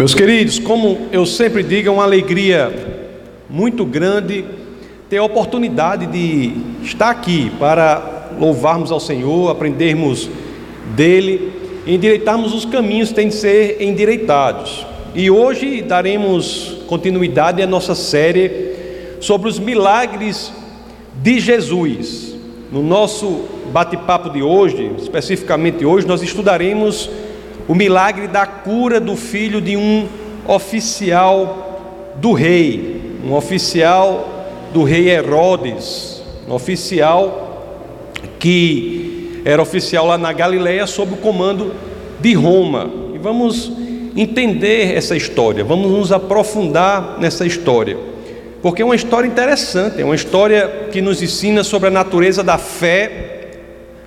Meus queridos, como eu sempre digo, é uma alegria muito grande ter a oportunidade de estar aqui para louvarmos ao Senhor, aprendermos dele, endireitarmos os caminhos que têm de ser endireitados. E hoje daremos continuidade à nossa série sobre os milagres de Jesus. No nosso bate-papo de hoje, especificamente hoje, nós estudaremos o milagre da cura do filho de um oficial do rei, um oficial do rei Herodes, um oficial que era oficial lá na Galileia sob o comando de Roma. E vamos entender essa história, vamos nos aprofundar nessa história, porque é uma história interessante, é uma história que nos ensina sobre a natureza da fé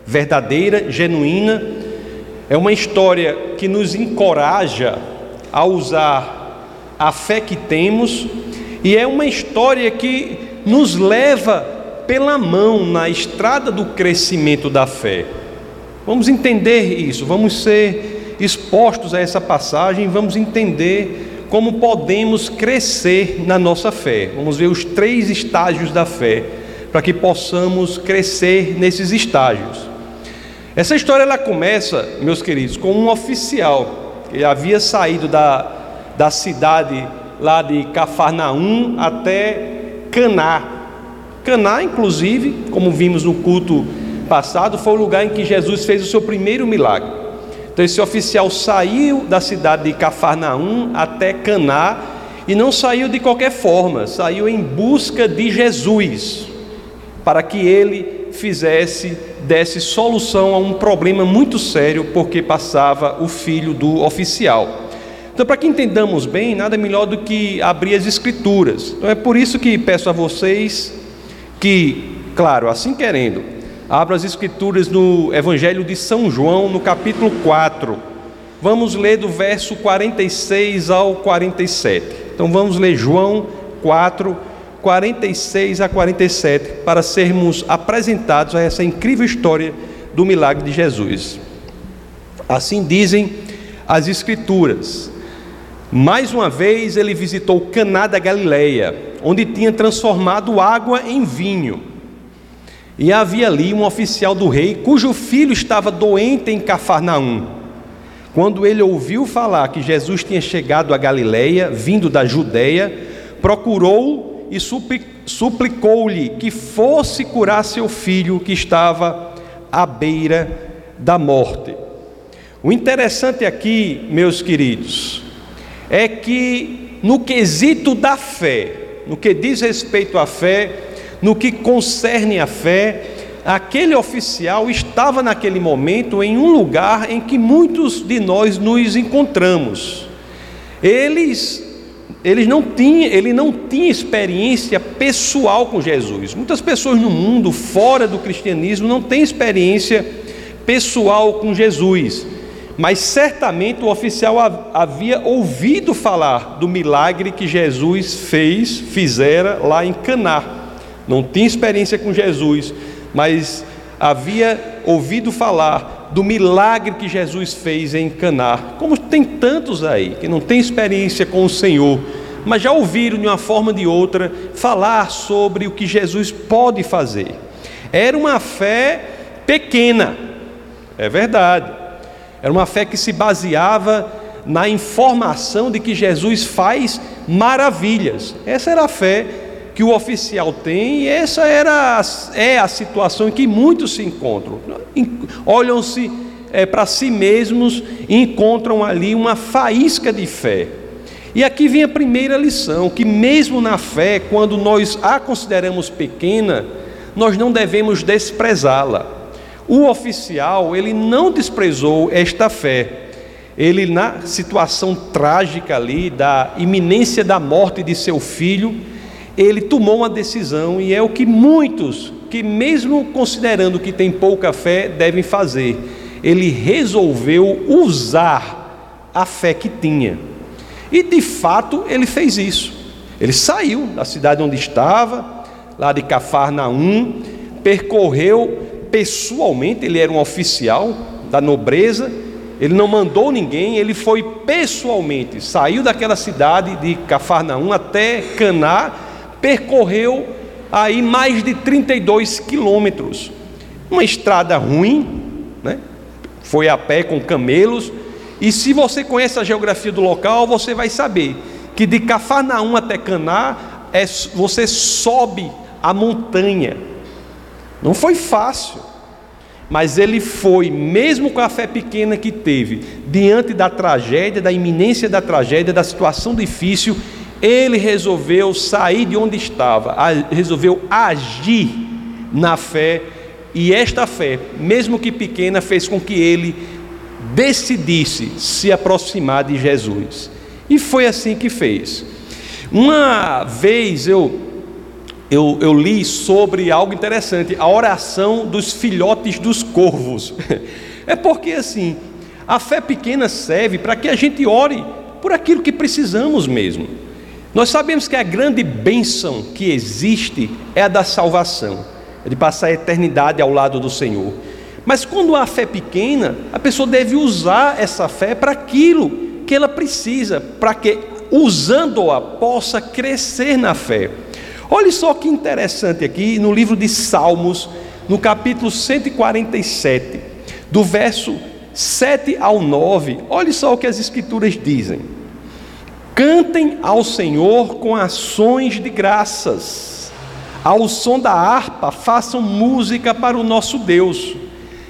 verdadeira, genuína é uma história que nos encoraja a usar a fé que temos, e é uma história que nos leva pela mão na estrada do crescimento da fé. Vamos entender isso, vamos ser expostos a essa passagem, vamos entender como podemos crescer na nossa fé. Vamos ver os três estágios da fé, para que possamos crescer nesses estágios. Essa história ela começa, meus queridos, com um oficial que havia saído da, da cidade lá de Cafarnaum até Caná. Caná, inclusive, como vimos no culto passado, foi o lugar em que Jesus fez o seu primeiro milagre. Então esse oficial saiu da cidade de Cafarnaum até Caná e não saiu de qualquer forma, saiu em busca de Jesus, para que ele fizesse desse solução a um problema muito sério, porque passava o filho do oficial. Então, para que entendamos bem, nada melhor do que abrir as Escrituras. Então, é por isso que peço a vocês que, claro, assim querendo, abra as Escrituras no Evangelho de São João, no capítulo 4. Vamos ler do verso 46 ao 47. Então, vamos ler João 4, 46 a 47, para sermos apresentados a essa incrível história do milagre de Jesus. Assim dizem as Escrituras. Mais uma vez ele visitou Caná da Galileia, onde tinha transformado água em vinho. E havia ali um oficial do rei, cujo filho estava doente em Cafarnaum. Quando ele ouviu falar que Jesus tinha chegado a Galileia, vindo da Judéia, procurou e suplicou-lhe que fosse curar seu filho que estava à beira da morte. O interessante aqui, meus queridos, é que no quesito da fé, no que diz respeito à fé, no que concerne a fé, aquele oficial estava naquele momento em um lugar em que muitos de nós nos encontramos. Eles eles não tinham, ele não tinha experiência pessoal com Jesus. Muitas pessoas no mundo, fora do cristianismo, não têm experiência pessoal com Jesus. Mas certamente o oficial havia ouvido falar do milagre que Jesus fez, fizera lá em Caná. Não tinha experiência com Jesus, mas havia ouvido falar do milagre que Jesus fez em Caná. Como tem tantos aí que não têm experiência com o Senhor, mas já ouviram de uma forma ou de outra falar sobre o que Jesus pode fazer. Era uma fé pequena, é verdade. Era uma fé que se baseava na informação de que Jesus faz maravilhas. Essa era a fé que o oficial tem, e essa era, é a situação em que muitos se encontram. Olham-se é, para si mesmos e encontram ali uma faísca de fé. E aqui vem a primeira lição: que mesmo na fé, quando nós a consideramos pequena, nós não devemos desprezá-la. O oficial, ele não desprezou esta fé. Ele, na situação trágica ali, da iminência da morte de seu filho, ele tomou uma decisão, e é o que muitos, que mesmo considerando que tem pouca fé, devem fazer. Ele resolveu usar a fé que tinha. E de fato ele fez isso. Ele saiu da cidade onde estava, lá de Cafarnaum, percorreu pessoalmente, ele era um oficial da nobreza, Ele não mandou ninguém, ele foi pessoalmente, saiu daquela cidade de Cafarnaum até Caná, percorreu aí mais de 32 quilômetros. Uma estrada ruim, né? Foi a pé com camelos. E se você conhece a geografia do local, você vai saber que de Cafarnaum até Caná é, você sobe a montanha. Não foi fácil, mas ele foi, mesmo com a fé pequena que teve, diante da tragédia, da iminência da tragédia, da situação difícil, ele resolveu sair de onde estava, resolveu agir na fé, e esta fé, mesmo que pequena, fez com que ele decidisse se aproximar de Jesus. E foi assim que fez. Uma vez eu, eu, eu li sobre algo interessante, a oração dos filhotes dos corvos. É porque assim, a fé pequena serve para que a gente ore por aquilo que precisamos mesmo. Nós sabemos que a grande bênção que existe é a da salvação, é de passar a eternidade ao lado do Senhor. Mas quando há fé pequena, a pessoa deve usar essa fé para aquilo que ela precisa para que, usando-a, possa crescer na fé. Olhe só que interessante aqui no livro de Salmos, no capítulo 147, do verso 7 ao 9, olhe só o que as Escrituras dizem. Cantem ao Senhor com ações de graças, ao som da harpa, façam música para o nosso Deus.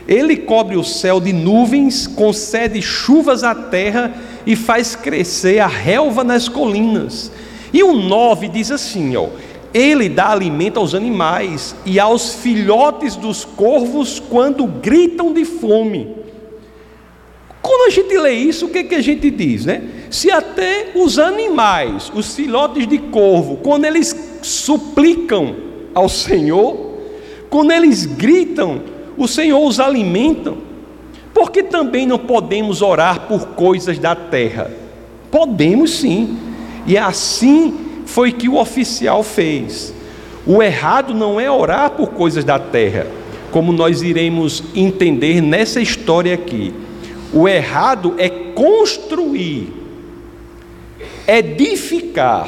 Ele cobre o céu de nuvens, concede chuvas à terra e faz crescer a relva nas colinas. E o 9 diz assim, ó: Ele dá alimento aos animais e aos filhotes dos corvos quando gritam de fome. Quando a gente lê isso, o que, que a gente diz, né? Se até os animais, os filhotes de corvo, quando eles suplicam ao Senhor, quando eles gritam, o Senhor os alimenta. Porque também não podemos orar por coisas da terra? Podemos sim. E assim foi que o oficial fez. O errado não é orar por coisas da terra, como nós iremos entender nessa história aqui. O errado é construir, edificar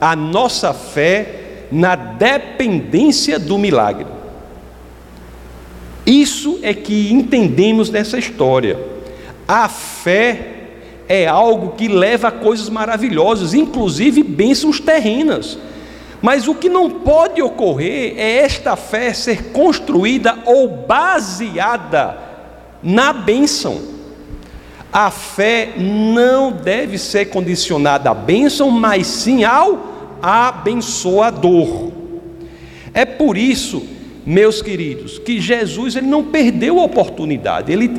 a nossa fé na dependência do milagre. Isso é que entendemos nessa história. A fé é algo que leva a coisas maravilhosas, inclusive bênçãos terrenas. Mas o que não pode ocorrer é esta fé ser construída ou baseada na bênção. A fé não deve ser condicionada à bênção, mas sim ao abençoador. É por isso meus queridos, que Jesus ele não perdeu a oportunidade, ele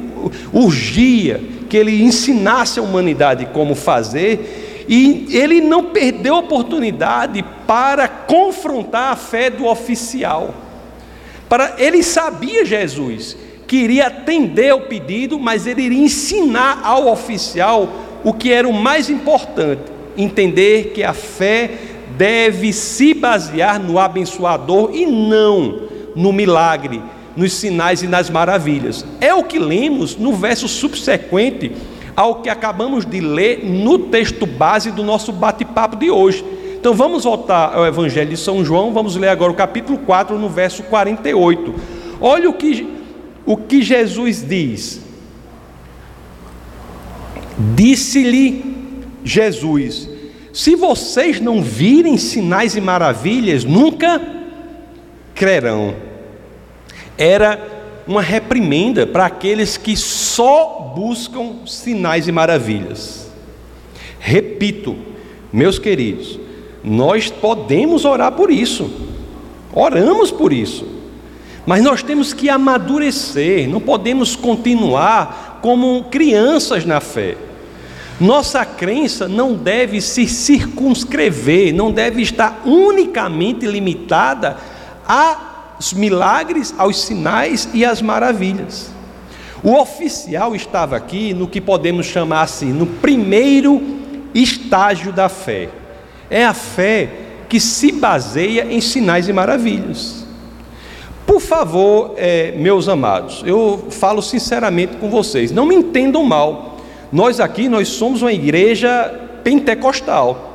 urgia que ele ensinasse a humanidade como fazer, e ele não perdeu a oportunidade para confrontar a fé do oficial. Para ele sabia Jesus que iria atender ao pedido, mas ele iria ensinar ao oficial o que era o mais importante, entender que a fé deve se basear no abençoador e não no milagre, nos sinais e nas maravilhas. É o que lemos no verso subsequente ao que acabamos de ler no texto base do nosso bate-papo de hoje. Então vamos voltar ao Evangelho de São João, vamos ler agora o capítulo 4, no verso 48. Olha o que, o que Jesus diz. Disse-lhe Jesus: Se vocês não virem sinais e maravilhas, nunca crerão era uma reprimenda para aqueles que só buscam sinais e maravilhas. Repito, meus queridos, nós podemos orar por isso, oramos por isso, mas nós temos que amadurecer, não podemos continuar como crianças na fé. Nossa crença não deve se circunscrever, não deve estar unicamente limitada a os milagres, aos sinais e às maravilhas. O oficial estava aqui no que podemos chamar assim, no primeiro estágio da fé. É a fé que se baseia em sinais e maravilhas. Por favor, é, meus amados, eu falo sinceramente com vocês, não me entendam mal. Nós aqui, nós somos uma igreja pentecostal.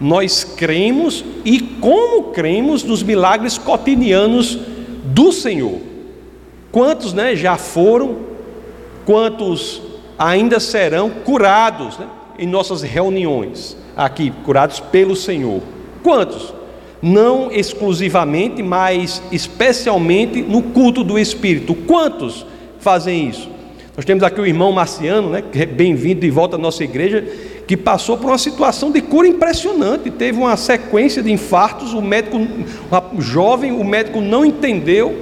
Nós cremos e como cremos nos milagres cotidianos do Senhor. Quantos né, já foram, quantos ainda serão curados né, em nossas reuniões aqui, curados pelo Senhor? Quantos? Não exclusivamente, mas especialmente no culto do Espírito. Quantos fazem isso? Nós temos aqui o irmão Marciano, né, é bem-vindo de volta à nossa igreja, que passou por uma situação de cura impressionante, teve uma sequência de infartos, o médico, o jovem, o médico não entendeu,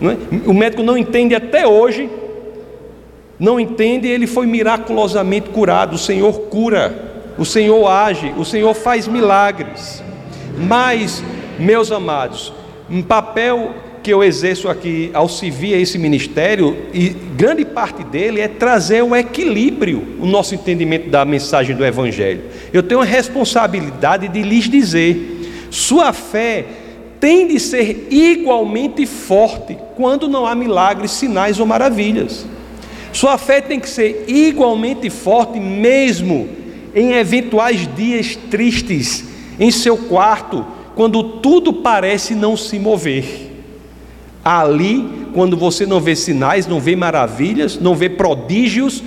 né, o médico não entende até hoje, não entende, ele foi miraculosamente curado, o Senhor cura, o Senhor age, o Senhor faz milagres. Mas, meus amados, um papel que eu exerço aqui ao servir a esse ministério, e grande parte dele é trazer o equilíbrio, o nosso entendimento da mensagem do Evangelho. Eu tenho a responsabilidade de lhes dizer: sua fé tem de ser igualmente forte quando não há milagres, sinais ou maravilhas. Sua fé tem que ser igualmente forte mesmo em eventuais dias tristes em seu quarto, quando tudo parece não se mover. Ali, quando você não vê sinais, não vê maravilhas, não vê prodígios,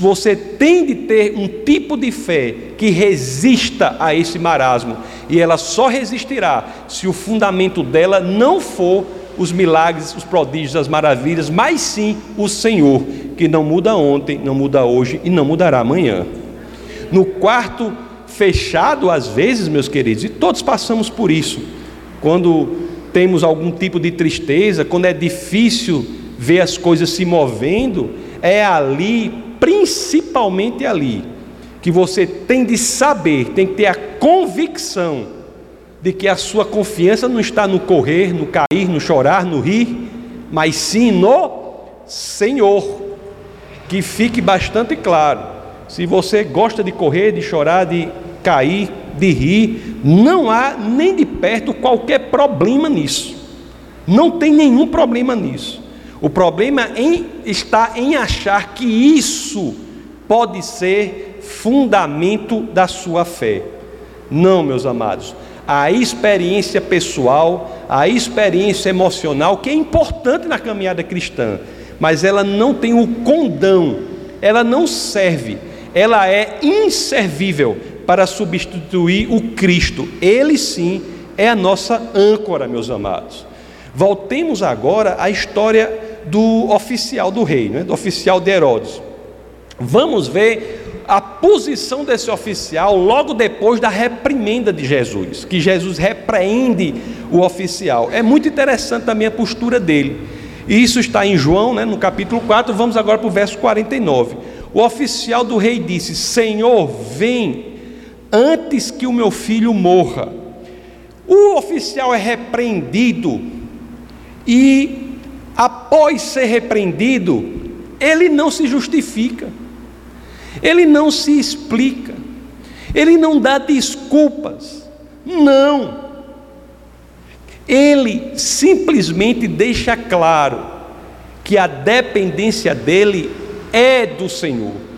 você tem de ter um tipo de fé que resista a esse marasmo, e ela só resistirá se o fundamento dela não for os milagres, os prodígios, as maravilhas, mas sim o Senhor, que não muda ontem, não muda hoje e não mudará amanhã. No quarto fechado às vezes, meus queridos, e todos passamos por isso. Quando temos algum tipo de tristeza, quando é difícil ver as coisas se movendo, é ali, principalmente ali, que você tem de saber, tem que ter a convicção de que a sua confiança não está no correr, no cair, no chorar, no rir, mas sim no Senhor. Que fique bastante claro. Se você gosta de correr, de chorar, de cair, de rir, não há nem de perto qualquer problema nisso. Não tem nenhum problema nisso. O problema em, está em achar que isso pode ser fundamento da sua fé. Não, meus amados. A experiência pessoal, a experiência emocional, que é importante na caminhada cristã, mas ela não tem o condão, ela não serve, ela é inservível para substituir o Cristo. Ele sim é a nossa âncora, meus amados. Voltemos agora à história do oficial do rei, né? do oficial de Herodes. Vamos ver a posição desse oficial logo depois da reprimenda de Jesus, que Jesus repreende o oficial. É muito interessante também a postura dele. Isso está em João, né, no capítulo 4, vamos agora para o verso 49. O oficial do rei disse: Senhor, vem antes que o meu filho morra. O oficial é repreendido e, após ser repreendido, ele não se justifica, ele não se explica, ele não dá desculpas, não. Ele simplesmente deixa claro que a dependência dele é do Senhor.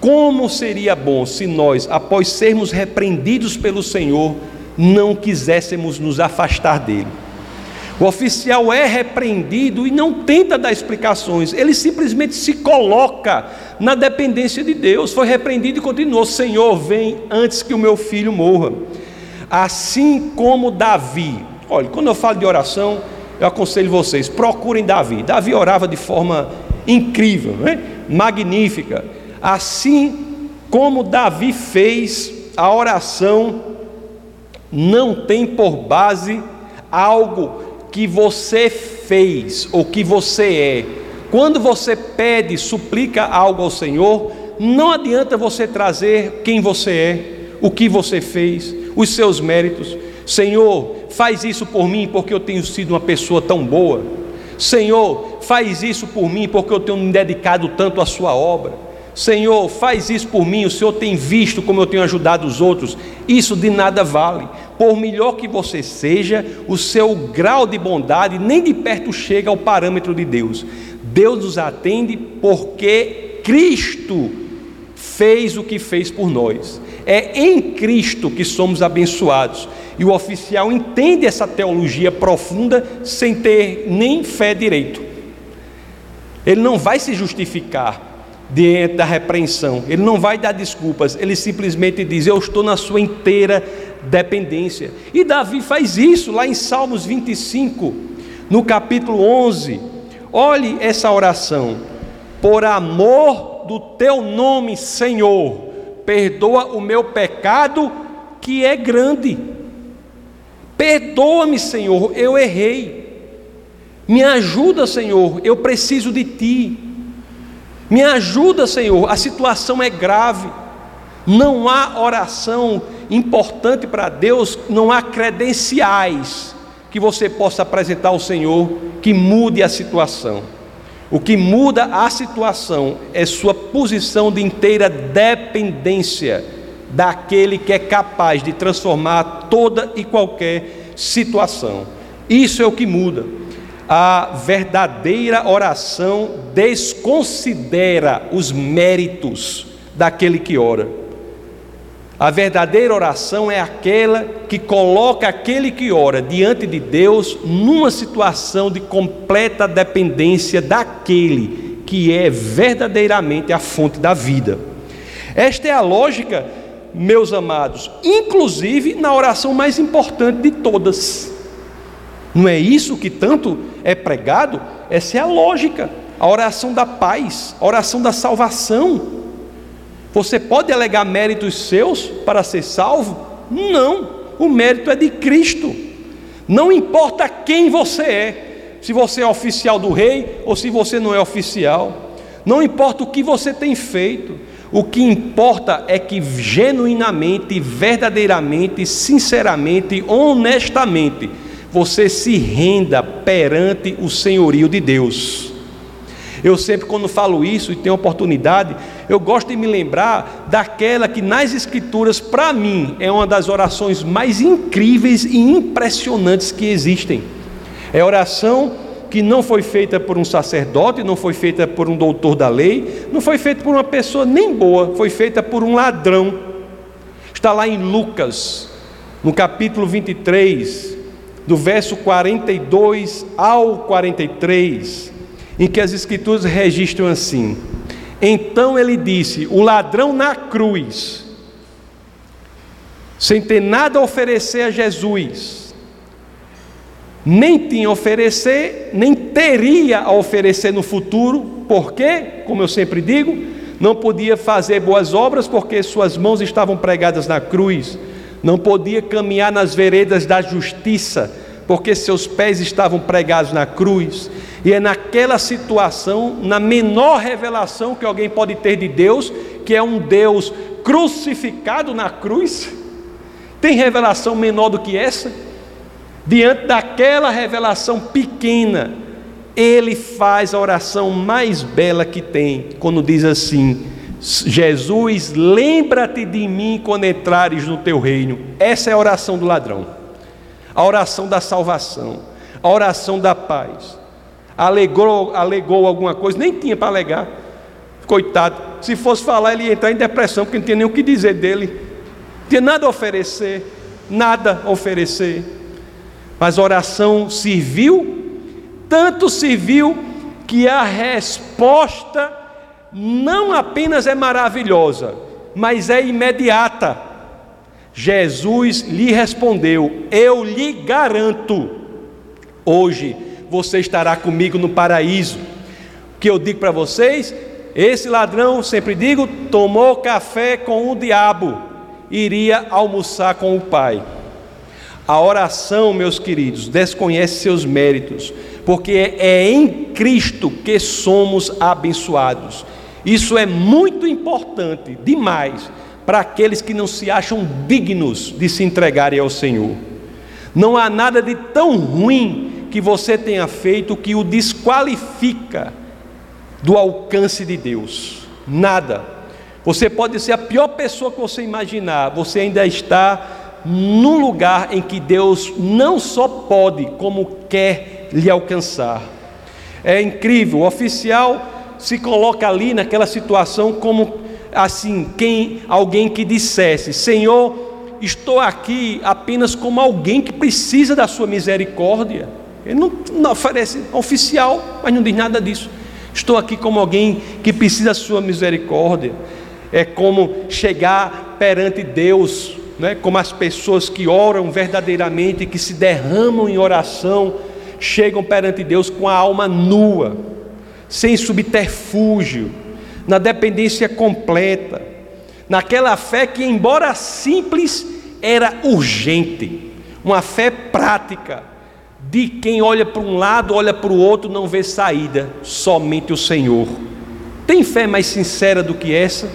Como seria bom se nós, após sermos repreendidos pelo Senhor, não quiséssemos nos afastar dele. O oficial é repreendido e não tenta dar explicações, ele simplesmente se coloca na dependência de Deus. Foi repreendido e continuou: Senhor, vem antes que o meu filho morra. Assim como Davi, olha, quando eu falo de oração, eu aconselho vocês: procurem Davi. Davi orava de forma incrível, né? magnífica Assim como Davi fez, a oração não tem por base algo que você fez ou que você é. Quando você pede, suplica algo ao Senhor, não adianta você trazer quem você é, o que você fez, os seus méritos. Senhor, faz isso por mim porque eu tenho sido uma pessoa tão boa. Senhor, faz isso por mim porque eu tenho me dedicado tanto à Sua obra. Senhor, faz isso por mim, o Senhor tem visto como eu tenho ajudado os outros. Isso de nada vale. Por melhor que você seja, o seu grau de bondade nem de perto chega ao parâmetro de Deus. Deus nos atende porque Cristo fez o que fez por nós. É em Cristo que somos abençoados. E o oficial entende essa teologia profunda sem ter nem fé direito. Ele não vai se justificar diante da repreensão, ele não vai dar desculpas, ele simplesmente diz: Eu estou na sua inteira dependência. E Davi faz isso lá em Salmos 25, no capítulo 11. Olhe essa oração: Por amor do teu nome, Senhor, perdoa o meu pecado que é grande. Perdoa-me, Senhor, eu errei. Me ajuda, Senhor, eu preciso de Ti. Me ajuda, Senhor, a situação é grave. Não há oração importante para Deus, não há credenciais que você possa apresentar ao Senhor que mude a situação. O que muda a situação é sua posição de inteira dependência daquele que é capaz de transformar toda e qualquer situação. Isso é o que muda a verdadeira oração desconsidera os méritos daquele que ora. A verdadeira oração é aquela que coloca aquele que ora diante de Deus numa situação de completa dependência daquele que é verdadeiramente a fonte da vida. Esta é a lógica, meus amados, inclusive na oração mais importante de todas não é isso que tanto é pregado? Essa é a lógica, a oração da paz, a oração da salvação. Você pode alegar méritos seus para ser salvo? Não, o mérito é de Cristo. Não importa quem você é, se você é oficial do rei ou se você não é oficial, não importa o que você tem feito, o que importa é que genuinamente, verdadeiramente, sinceramente, honestamente, você se renda perante o senhorio de Deus. Eu sempre, quando falo isso e tenho oportunidade, eu gosto de me lembrar daquela que nas Escrituras, para mim, é uma das orações mais incríveis e impressionantes que existem. É oração que não foi feita por um sacerdote, não foi feita por um doutor da lei, não foi feita por uma pessoa nem boa, foi feita por um ladrão. Está lá em Lucas, no capítulo 23, do verso 42 ao 43, em que as Escrituras registram assim: Então ele disse: O ladrão na cruz, sem ter nada a oferecer a Jesus, nem tinha a oferecer, nem teria a oferecer no futuro, porque, como eu sempre digo, não podia fazer boas obras porque suas mãos estavam pregadas na cruz não podia caminhar nas veredas da justiça, porque seus pés estavam pregados na cruz. E é naquela situação, na menor revelação que alguém pode ter de Deus, que é um Deus crucificado na cruz. Tem revelação menor do que essa? Diante daquela revelação pequena, ele faz a oração mais bela que tem, quando diz assim: Jesus, lembra-te de mim quando entrares no teu reino. Essa é a oração do ladrão, a oração da salvação, a oração da paz. Alegou, alegou alguma coisa, nem tinha para alegar, coitado. Se fosse falar, ele ia entrar em depressão, porque não tinha nem o que dizer dele, não tinha nada a oferecer, nada a oferecer. Mas a oração serviu, tanto serviu que a resposta não apenas é maravilhosa, mas é imediata. Jesus lhe respondeu: Eu lhe garanto, hoje você estará comigo no paraíso. O que eu digo para vocês? Esse ladrão, sempre digo, tomou café com o diabo, iria almoçar com o Pai. A oração, meus queridos, desconhece seus méritos, porque é em Cristo que somos abençoados. Isso é muito importante, demais, para aqueles que não se acham dignos de se entregarem ao Senhor. Não há nada de tão ruim que você tenha feito que o desqualifica do alcance de Deus. Nada. Você pode ser a pior pessoa que você imaginar, você ainda está num lugar em que Deus não só pode, como quer lhe alcançar. É incrível, o oficial se coloca ali naquela situação como assim, quem alguém que dissesse: "Senhor, estou aqui apenas como alguém que precisa da sua misericórdia". Ele não, não oferece oficial, mas não diz nada disso. Estou aqui como alguém que precisa da sua misericórdia. É como chegar perante Deus, né? como as pessoas que oram verdadeiramente, que se derramam em oração, chegam perante Deus com a alma nua, sem subterfúgio, na dependência completa, naquela fé que, embora simples, era urgente, uma fé prática de quem olha para um lado, olha para o outro, não vê saída, somente o Senhor. Tem fé mais sincera do que essa?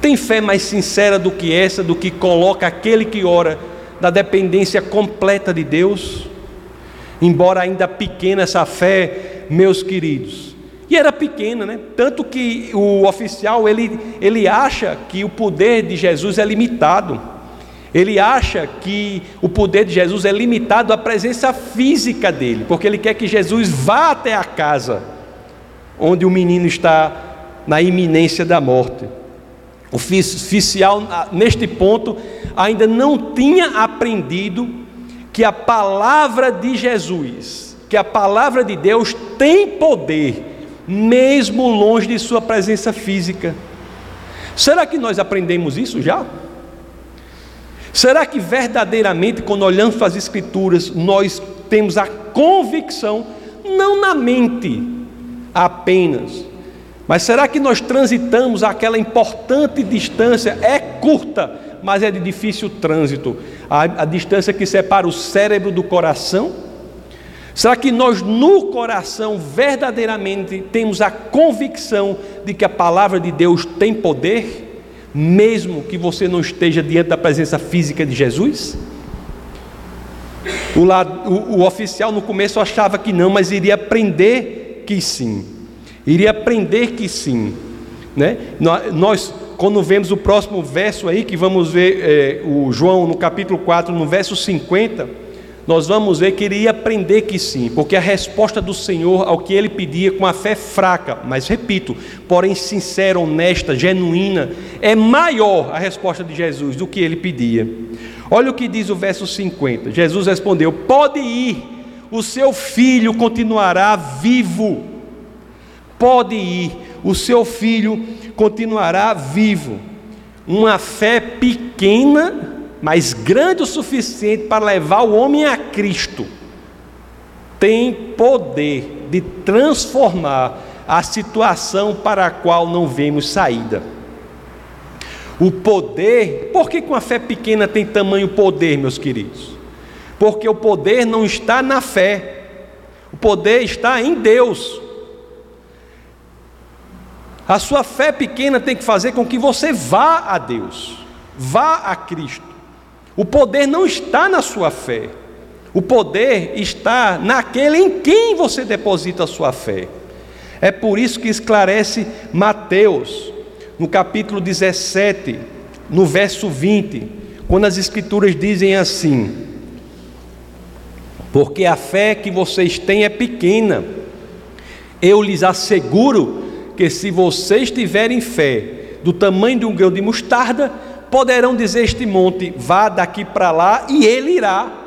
Tem fé mais sincera do que essa, do que coloca aquele que ora da dependência completa de Deus? Embora ainda pequena essa fé, meus queridos. E era pequena, né? Tanto que o oficial ele, ele acha que o poder de Jesus é limitado. Ele acha que o poder de Jesus é limitado à presença física dele, porque ele quer que Jesus vá até a casa onde o menino está na iminência da morte. O oficial, neste ponto, ainda não tinha aprendido que a palavra de Jesus, que a palavra de Deus tem poder, mesmo longe de sua presença física. Será que nós aprendemos isso já? Será que verdadeiramente, quando olhamos para as Escrituras, nós temos a convicção, não na mente apenas, mas será que nós transitamos aquela importante distância? É curta, mas é de difícil trânsito a, a distância que separa o cérebro do coração? Será que nós, no coração, verdadeiramente temos a convicção de que a palavra de Deus tem poder? mesmo que você não esteja diante da presença física de Jesus? O, lado, o, o oficial no começo achava que não, mas iria aprender que sim. Iria aprender que sim. Né? Nós, quando vemos o próximo verso aí, que vamos ver é, o João no capítulo 4, no verso 50 nós vamos ver que ele ia aprender que sim, porque a resposta do Senhor ao que ele pedia com a fé fraca, mas repito, porém sincera, honesta, genuína, é maior a resposta de Jesus do que ele pedia. Olha o que diz o verso 50. Jesus respondeu: Pode ir, o seu filho continuará vivo. Pode ir, o seu filho continuará vivo. Uma fé pequena mas grande o suficiente para levar o homem a Cristo, tem poder de transformar a situação para a qual não vemos saída. O poder, por que com a fé pequena tem tamanho poder, meus queridos? Porque o poder não está na fé, o poder está em Deus. A sua fé pequena tem que fazer com que você vá a Deus, vá a Cristo. O poder não está na sua fé. O poder está naquele em quem você deposita a sua fé. É por isso que esclarece Mateus, no capítulo 17, no verso 20, quando as Escrituras dizem assim: Porque a fé que vocês têm é pequena, eu lhes asseguro que se vocês tiverem fé do tamanho de um grão de mostarda, poderão dizer este monte: vá daqui para lá, e ele irá,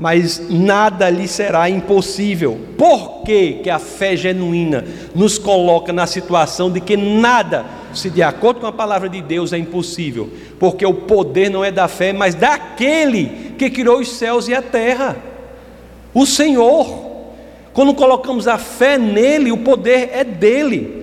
mas nada lhe será impossível. Por que, que a fé genuína nos coloca na situação de que nada, se de acordo com a palavra de Deus, é impossível? Porque o poder não é da fé, mas daquele que criou os céus e a terra, o Senhor. Quando colocamos a fé nele, o poder é dele.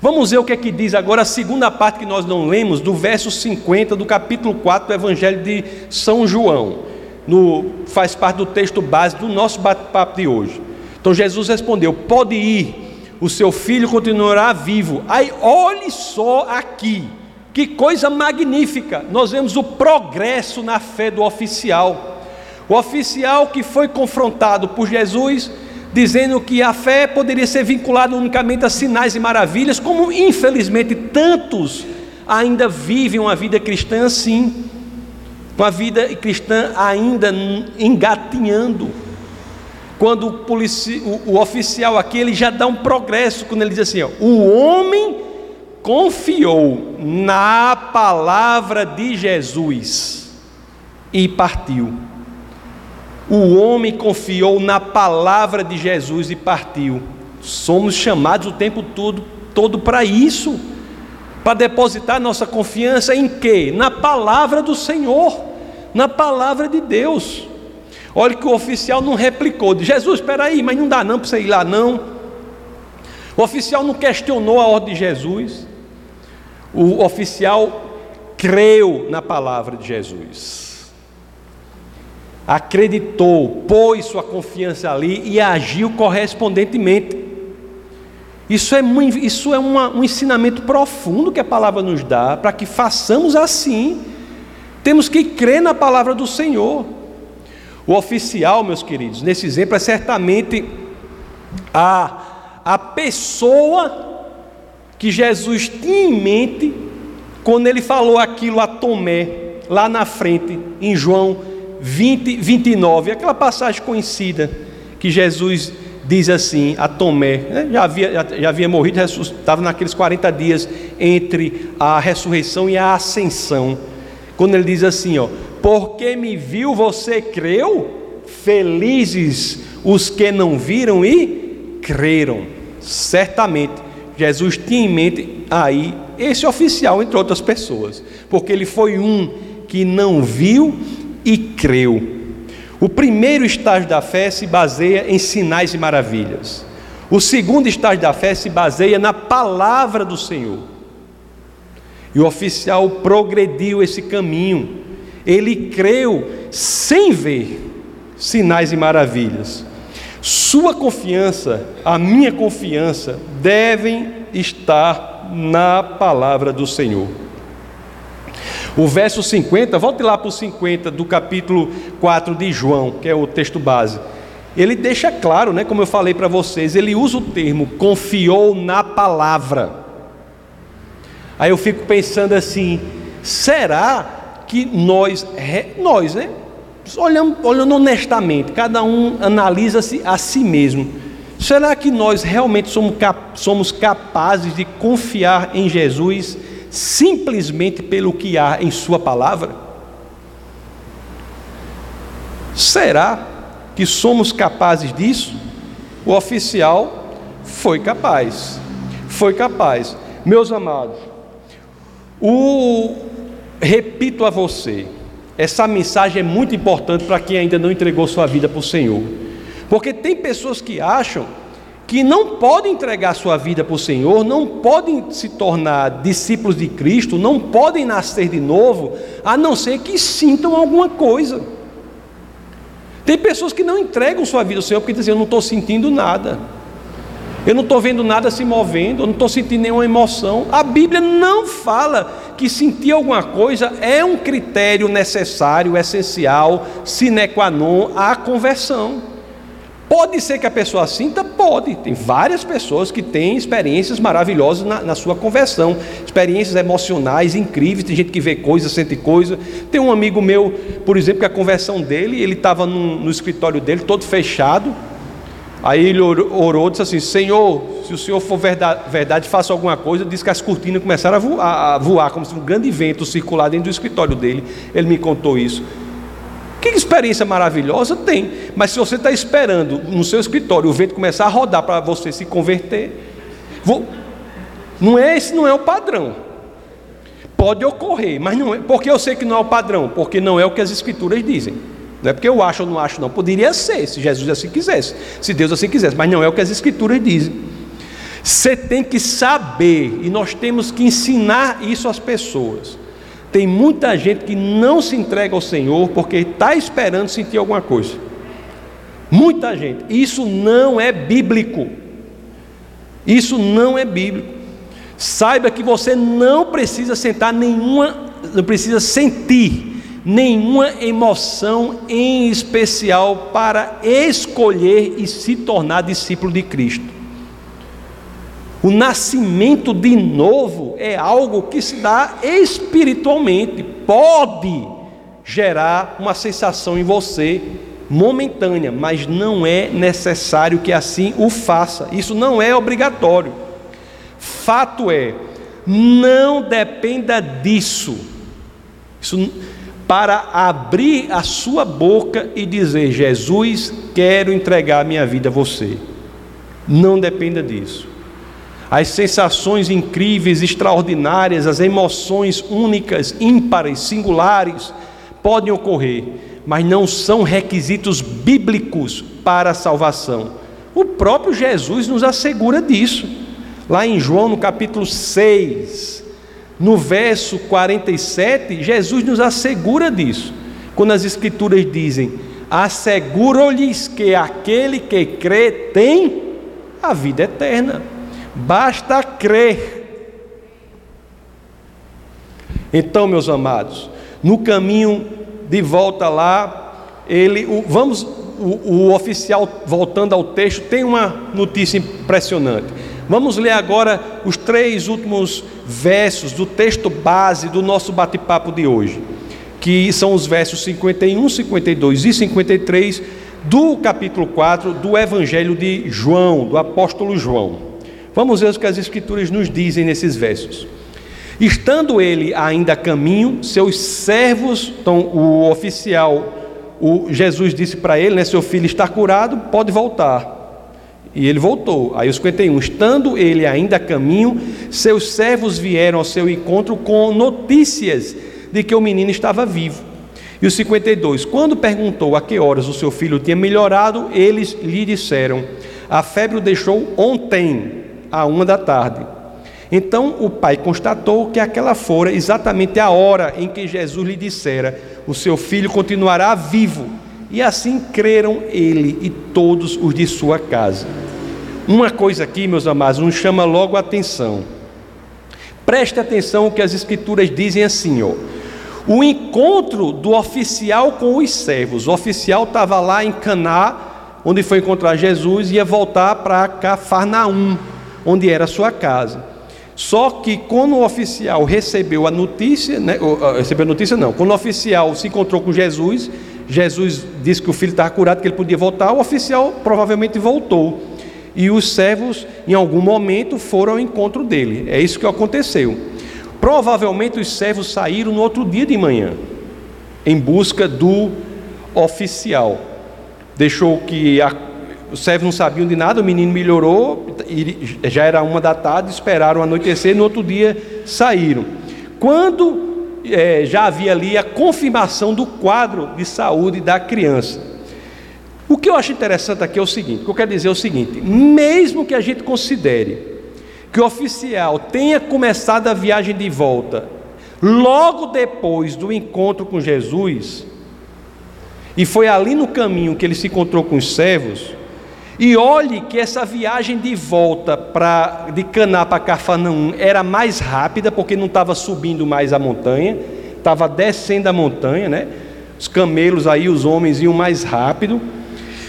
Vamos ver o que é que diz agora a segunda parte que nós não lemos, do verso 50 do capítulo 4 do Evangelho de São João. No, faz parte do texto base do nosso bate-papo de hoje. Então Jesus respondeu: Pode ir, o seu filho continuará vivo. Aí olhe só aqui, que coisa magnífica! Nós vemos o progresso na fé do oficial. O oficial que foi confrontado por Jesus dizendo que a fé poderia ser vinculada unicamente a sinais e maravilhas, como infelizmente tantos ainda vivem uma vida cristã assim, uma vida cristã ainda engatinhando. Quando o, polici, o, o oficial aqui ele já dá um progresso quando ele diz assim: ó, o homem confiou na palavra de Jesus e partiu. O homem confiou na palavra de Jesus e partiu. Somos chamados o tempo todo, todo para isso, para depositar nossa confiança em quê? Na palavra do Senhor, na palavra de Deus. Olha que o oficial não replicou, Jesus, espera aí, mas não dá não para você ir lá não. O oficial não questionou a ordem de Jesus. O oficial creu na palavra de Jesus. Acreditou, pôs sua confiança ali e agiu correspondentemente. Isso é, isso é uma, um ensinamento profundo que a palavra nos dá, para que façamos assim. Temos que crer na palavra do Senhor. O oficial, meus queridos, nesse exemplo é certamente a, a pessoa que Jesus tinha em mente quando ele falou aquilo a Tomé, lá na frente, em João 20, 29, aquela passagem conhecida que Jesus diz assim a Tomé, né? já, havia, já, já havia morrido, estava naqueles 40 dias entre a ressurreição e a ascensão, quando ele diz assim: ó, porque me viu, você creu? Felizes os que não viram e creram, certamente Jesus tinha em mente aí esse oficial, entre outras pessoas, porque ele foi um que não viu e creu. O primeiro estágio da fé se baseia em sinais e maravilhas. O segundo estágio da fé se baseia na palavra do Senhor. E o oficial progrediu esse caminho. Ele creu sem ver sinais e maravilhas. Sua confiança, a minha confiança, devem estar na palavra do Senhor. O verso 50, volte lá para o 50 do capítulo 4 de João, que é o texto base. Ele deixa claro, né, como eu falei para vocês, ele usa o termo confiou na palavra. Aí eu fico pensando assim, será que nós, nós, né, olhando, olhando honestamente, cada um analisa-se a si mesmo. Será que nós realmente somos, cap somos capazes de confiar em Jesus simplesmente pelo que há em Sua palavra? Será que somos capazes disso? O oficial foi capaz, foi capaz. Meus amados, o repito a você, essa mensagem é muito importante para quem ainda não entregou sua vida para o Senhor. Porque tem pessoas que acham que não podem entregar sua vida para o Senhor, não podem se tornar discípulos de Cristo, não podem nascer de novo, a não ser que sintam alguma coisa. Tem pessoas que não entregam sua vida ao Senhor porque dizem: Eu não estou sentindo nada. Eu não estou vendo nada se movendo, eu não estou sentindo nenhuma emoção. A Bíblia não fala que sentir alguma coisa é um critério necessário, essencial, sine qua non à conversão. Pode ser que a pessoa sinta? Pode. Tem várias pessoas que têm experiências maravilhosas na, na, sua conversão, experiências emocionais incríveis. Tem gente que vê coisa, sente coisa. Tem um amigo meu, por exemplo, que a conversão dele, ele estava no, escritório dele, todo fechado, Aí ele orou, disse assim: Senhor, se o Senhor for verdade, verdade faça alguma coisa. Diz que as cortinas começaram a voar, a voar, como se um grande vento circular dentro do escritório dele. Ele me contou isso. Que experiência maravilhosa tem. Mas se você está esperando no seu escritório o vento começar a rodar para você se converter, vou... não é esse não é o padrão. Pode ocorrer, mas não é. Porque eu sei que não é o padrão, porque não é o que as escrituras dizem. Não é porque eu acho ou não acho, não. Poderia ser, se Jesus assim quisesse, se Deus assim quisesse, mas não é o que as Escrituras dizem. Você tem que saber, e nós temos que ensinar isso às pessoas. Tem muita gente que não se entrega ao Senhor porque está esperando sentir alguma coisa. Muita gente. Isso não é bíblico. Isso não é bíblico. Saiba que você não precisa sentar nenhuma, não precisa sentir nenhuma emoção em especial para escolher e se tornar discípulo de Cristo. O nascimento de novo é algo que se dá espiritualmente, pode gerar uma sensação em você momentânea, mas não é necessário que assim o faça. Isso não é obrigatório. Fato é, não dependa disso. Isso para abrir a sua boca e dizer: Jesus, quero entregar minha vida a você. Não dependa disso. As sensações incríveis, extraordinárias, as emoções únicas, ímpares, singulares, podem ocorrer, mas não são requisitos bíblicos para a salvação. O próprio Jesus nos assegura disso. Lá em João, no capítulo 6, no verso 47, Jesus nos assegura disso. Quando as Escrituras dizem: Asseguro-lhes que aquele que crê tem a vida eterna. Basta crer. Então, meus amados, no caminho de volta lá, ele, o, vamos, o, o oficial voltando ao texto tem uma notícia impressionante. Vamos ler agora os três últimos versos do texto base do nosso bate-papo de hoje, que são os versos 51, 52 e 53 do capítulo 4 do Evangelho de João, do apóstolo João. Vamos ver o que as Escrituras nos dizem nesses versos. Estando ele ainda a caminho, seus servos, então o oficial, o Jesus disse para ele, né, seu filho está curado, pode voltar. E ele voltou. Aí os 51, estando ele ainda a caminho, seus servos vieram ao seu encontro com notícias de que o menino estava vivo. E os 52, quando perguntou a que horas o seu filho tinha melhorado, eles lhe disseram: A febre o deixou ontem, à uma da tarde. Então o pai constatou que aquela fora exatamente a hora em que Jesus lhe dissera: O seu filho continuará vivo. E assim creram ele e todos os de sua casa. Uma coisa aqui, meus amados, nos chama logo a atenção. Preste atenção o que as escrituras dizem assim, ó. O encontro do oficial com os servos. O oficial estava lá em Caná, onde foi encontrar Jesus, e ia voltar para Cafarnaum, onde era sua casa. Só que quando o oficial recebeu a notícia, né, recebeu a notícia não, quando o oficial se encontrou com Jesus, Jesus disse que o filho estava curado, que ele podia voltar, o oficial provavelmente voltou. E os servos, em algum momento, foram ao encontro dele. É isso que aconteceu. Provavelmente os servos saíram no outro dia de manhã, em busca do oficial. Deixou que a, os servos não sabiam de nada, o menino melhorou, já era uma da tarde, esperaram anoitecer, no outro dia saíram. Quando é, já havia ali a confirmação do quadro de saúde da criança. O que eu acho interessante aqui é o seguinte: o que eu quero dizer é o seguinte, mesmo que a gente considere que o oficial tenha começado a viagem de volta logo depois do encontro com Jesus, e foi ali no caminho que ele se encontrou com os servos, e olhe que essa viagem de volta para de Caná para Cafarnaum era mais rápida, porque não estava subindo mais a montanha, estava descendo a montanha, né? Os camelos aí, os homens iam mais rápido.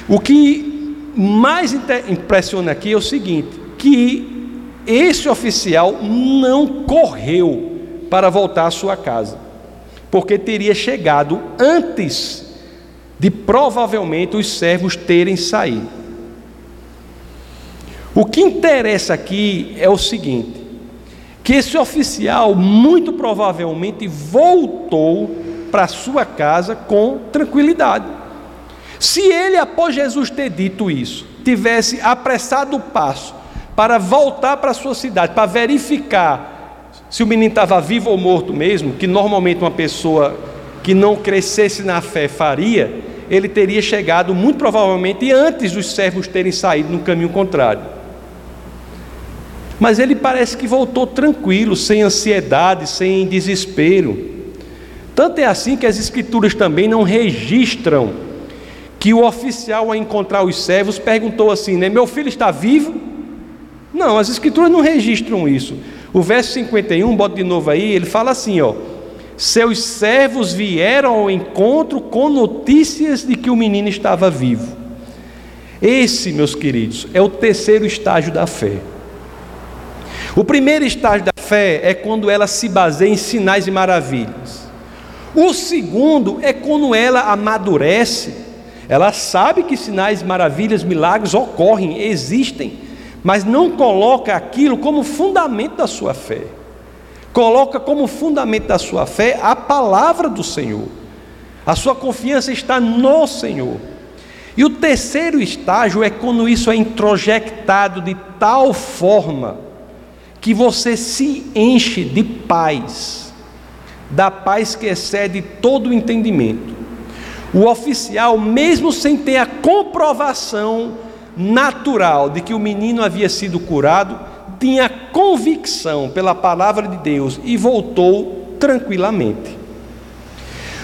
O que mais impressiona aqui é o seguinte: que esse oficial não correu para voltar à sua casa, porque teria chegado antes de provavelmente os servos terem saído. O que interessa aqui é o seguinte: que esse oficial muito provavelmente voltou para sua casa com tranquilidade. Se ele, após Jesus ter dito isso, tivesse apressado o passo para voltar para sua cidade, para verificar se o menino estava vivo ou morto mesmo, que normalmente uma pessoa que não crescesse na fé faria, ele teria chegado muito provavelmente antes dos servos terem saído no caminho contrário. Mas ele parece que voltou tranquilo, sem ansiedade, sem desespero. Tanto é assim que as Escrituras também não registram que o oficial, a encontrar os servos, perguntou assim: né, Meu filho está vivo? Não, as Escrituras não registram isso. O verso 51, bota de novo aí, ele fala assim: ó, seus servos vieram ao encontro com notícias de que o menino estava vivo. Esse, meus queridos, é o terceiro estágio da fé. O primeiro estágio da fé é quando ela se baseia em sinais e maravilhas. O segundo é quando ela amadurece. Ela sabe que sinais, maravilhas, milagres ocorrem, existem, mas não coloca aquilo como fundamento da sua fé. Coloca como fundamento da sua fé a palavra do Senhor. A sua confiança está no Senhor. E o terceiro estágio é quando isso é introjectado de tal forma que você se enche de paz, da paz que excede todo o entendimento. O oficial, mesmo sem ter a comprovação natural de que o menino havia sido curado, tinha convicção pela palavra de Deus e voltou tranquilamente.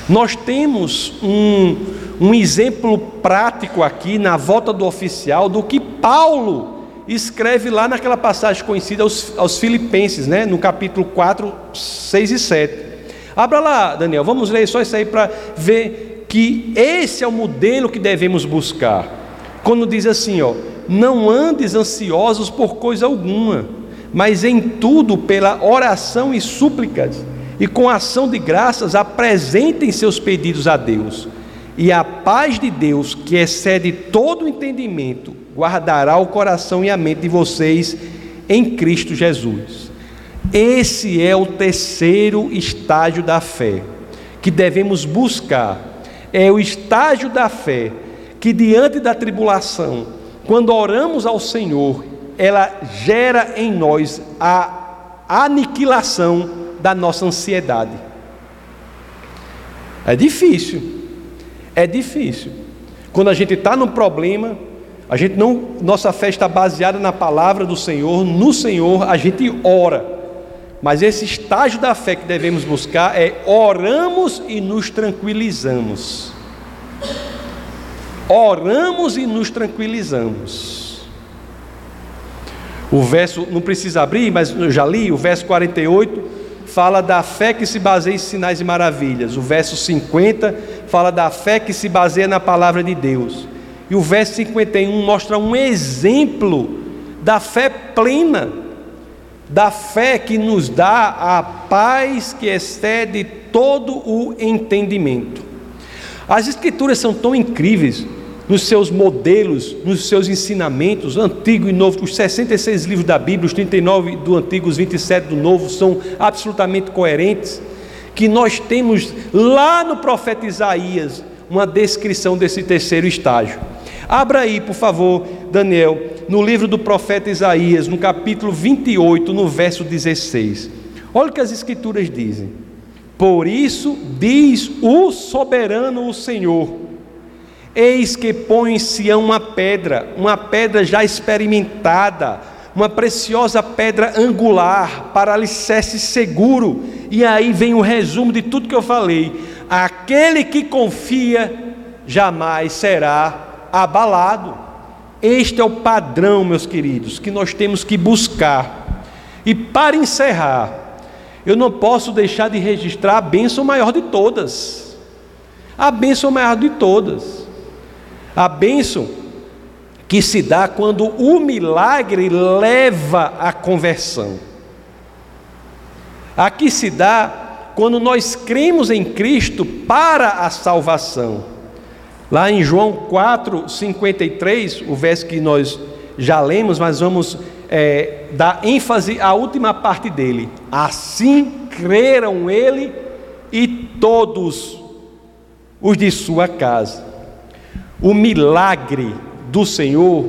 Nós temos um, um exemplo prático aqui na volta do oficial do que Paulo escreve lá naquela passagem conhecida aos, aos Filipenses, né? no capítulo 4, 6 e 7. Abra lá, Daniel, vamos ler só isso aí para ver que esse é o modelo que devemos buscar. Quando diz assim, ó, não andes ansiosos por coisa alguma, mas em tudo pela oração e súplicas, e com ação de graças apresentem seus pedidos a Deus. E a paz de Deus, que excede todo entendimento, guardará o coração e a mente de vocês em Cristo Jesus. Esse é o terceiro estágio da fé que devemos buscar. É o estágio da fé que, diante da tribulação, quando oramos ao Senhor, ela gera em nós a aniquilação da nossa ansiedade. É difícil, é difícil. Quando a gente está num problema, a gente não, nossa fé está baseada na palavra do Senhor, no Senhor, a gente ora. Mas esse estágio da fé que devemos buscar é oramos e nos tranquilizamos oramos e nos tranquilizamos. O verso, não precisa abrir, mas eu já li, o verso 48 fala da fé que se baseia em sinais e maravilhas. O verso 50 fala da fé que se baseia na palavra de Deus. E o verso 51 mostra um exemplo da fé plena, da fé que nos dá a paz que excede todo o entendimento. As escrituras são tão incríveis nos seus modelos, nos seus ensinamentos, Antigo e Novo, os 66 livros da Bíblia, os 39 do Antigo, os 27 do Novo, são absolutamente coerentes, que nós temos lá no profeta Isaías uma descrição desse terceiro estágio. Abra aí, por favor, Daniel, no livro do profeta Isaías, no capítulo 28, no verso 16. Olha o que as escrituras dizem. Por isso diz o soberano o Senhor: Eis que põe em Sião uma pedra, uma pedra já experimentada, uma preciosa pedra angular, para alicerce seguro. E aí vem o resumo de tudo que eu falei: aquele que confia jamais será abalado. Este é o padrão, meus queridos, que nós temos que buscar. E para encerrar, eu não posso deixar de registrar a bênção maior de todas. A bênção maior de todas. A bênção que se dá quando o milagre leva à conversão. Aqui se dá quando nós cremos em Cristo para a salvação. Lá em João 4, 53, o verso que nós já lemos, mas vamos é, dar ênfase à última parte dele. Assim creram ele e todos os de sua casa. O milagre do Senhor,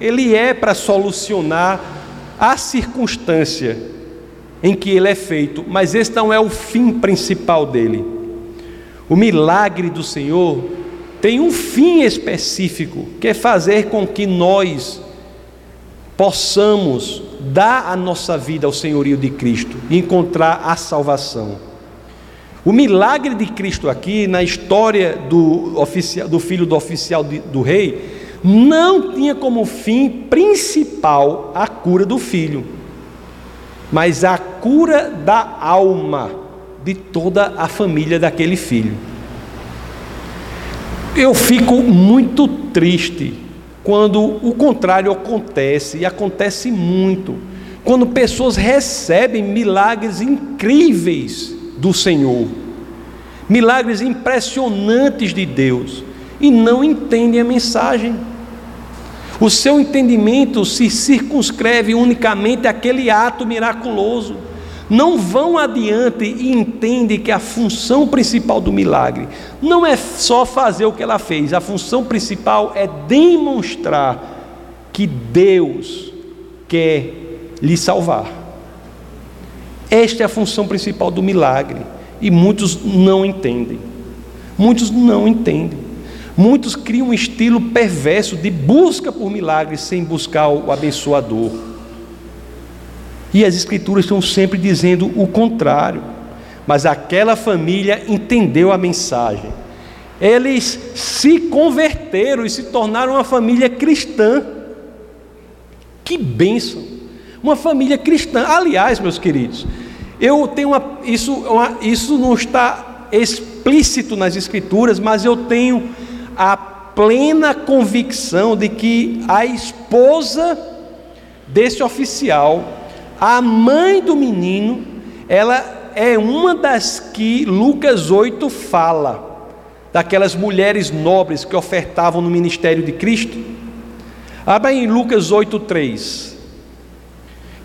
ele é para solucionar a circunstância em que ele é feito, mas esse não é o fim principal dele. O milagre do Senhor tem um fim específico, que é fazer com que nós possamos dar a nossa vida ao senhorio de Cristo e encontrar a salvação. O milagre de Cristo aqui, na história do, oficial, do filho do oficial de, do rei, não tinha como fim principal a cura do filho, mas a cura da alma de toda a família daquele filho. Eu fico muito triste quando o contrário acontece, e acontece muito, quando pessoas recebem milagres incríveis do Senhor, milagres impressionantes de Deus, e não entendem a mensagem. O seu entendimento se circunscreve unicamente àquele ato miraculoso. Não vão adiante e entendem que a função principal do milagre não é só fazer o que ela fez, a função principal é demonstrar que Deus quer lhe salvar. Esta é a função principal do milagre e muitos não entendem. Muitos não entendem. Muitos criam um estilo perverso de busca por milagres sem buscar o abençoador. E as Escrituras estão sempre dizendo o contrário. Mas aquela família entendeu a mensagem. Eles se converteram e se tornaram uma família cristã. Que bênção! Uma família cristã. Aliás, meus queridos, eu tenho uma, isso, uma, isso não está explícito nas Escrituras, mas eu tenho a plena convicção de que a esposa desse oficial, a mãe do menino, ela é uma das que Lucas 8 fala, daquelas mulheres nobres que ofertavam no ministério de Cristo. Abra em Lucas 8:3.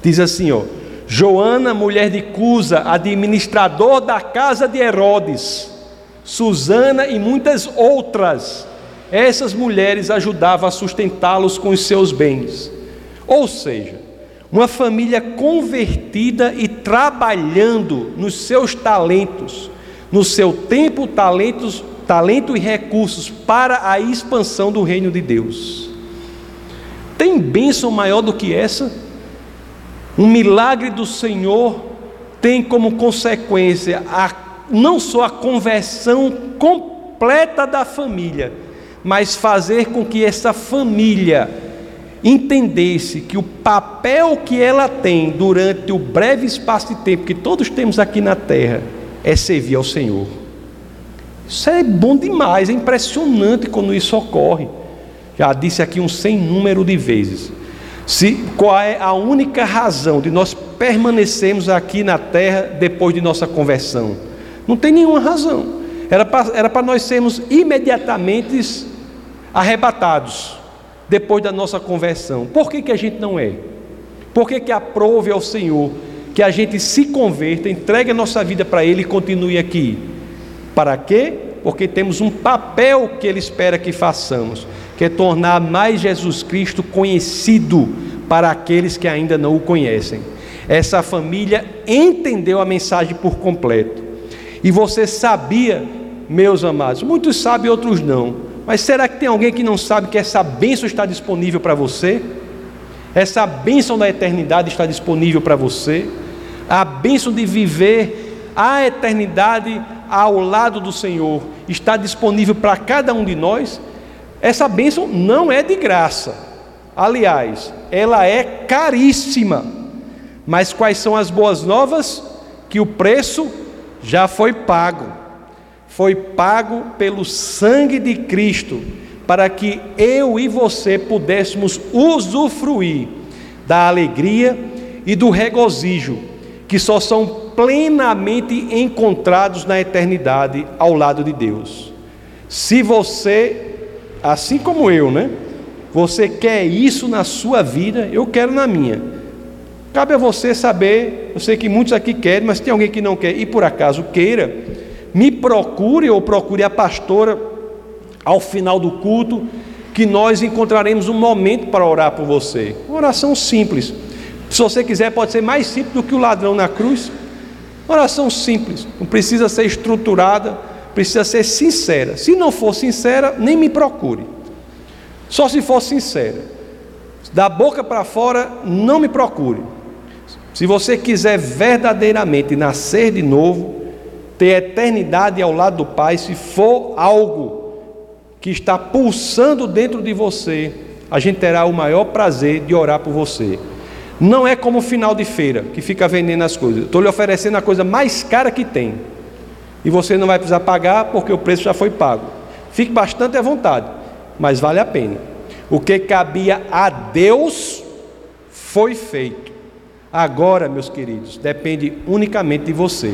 Diz assim, ó: Joana, mulher de Cusa, administrador da casa de Herodes, Susana e muitas outras. Essas mulheres ajudavam a sustentá-los com os seus bens. Ou seja, uma família convertida e trabalhando nos seus talentos, no seu tempo, talentos, talento e recursos para a expansão do reino de Deus. Tem bênção maior do que essa? Um milagre do Senhor tem como consequência a não só a conversão completa da família, mas fazer com que essa família entendesse que o papel que ela tem durante o breve espaço de tempo que todos temos aqui na terra é servir ao Senhor. Isso é bom demais, é impressionante quando isso ocorre. Já disse aqui um sem número de vezes. Se, qual é a única razão de nós permanecermos aqui na terra depois de nossa conversão? Não tem nenhuma razão. Era para nós sermos imediatamente arrebatados depois da nossa conversão. Por que, que a gente não é? Por que, que aprove ao Senhor que a gente se converta, entregue a nossa vida para Ele e continue aqui? Para quê? Porque temos um papel que Ele espera que façamos, que é tornar mais Jesus Cristo conhecido para aqueles que ainda não o conhecem. Essa família entendeu a mensagem por completo. E você sabia, meus amados, muitos sabem, outros não. Mas será que tem alguém que não sabe que essa bênção está disponível para você? Essa bênção da eternidade está disponível para você? A bênção de viver a eternidade ao lado do Senhor está disponível para cada um de nós? Essa bênção não é de graça. Aliás, ela é caríssima. Mas quais são as boas novas? Que o preço já foi pago. Foi pago pelo sangue de Cristo, para que eu e você pudéssemos usufruir da alegria e do regozijo que só são plenamente encontrados na eternidade ao lado de Deus. Se você, assim como eu, né? Você quer isso na sua vida, eu quero na minha. Cabe a você saber, eu sei que muitos aqui querem, mas tem alguém que não quer, e por acaso queira, me procure ou procure a pastora ao final do culto, que nós encontraremos um momento para orar por você. Uma oração simples. Se você quiser, pode ser mais simples do que o ladrão na cruz. Uma oração simples, não precisa ser estruturada, precisa ser sincera. Se não for sincera, nem me procure. Só se for sincera. Da boca para fora, não me procure. Se você quiser verdadeiramente nascer de novo, ter eternidade ao lado do Pai, se for algo que está pulsando dentro de você, a gente terá o maior prazer de orar por você. Não é como final de feira, que fica vendendo as coisas. Estou lhe oferecendo a coisa mais cara que tem. E você não vai precisar pagar porque o preço já foi pago. Fique bastante à vontade, mas vale a pena. O que cabia a Deus foi feito. Agora, meus queridos, depende unicamente de você.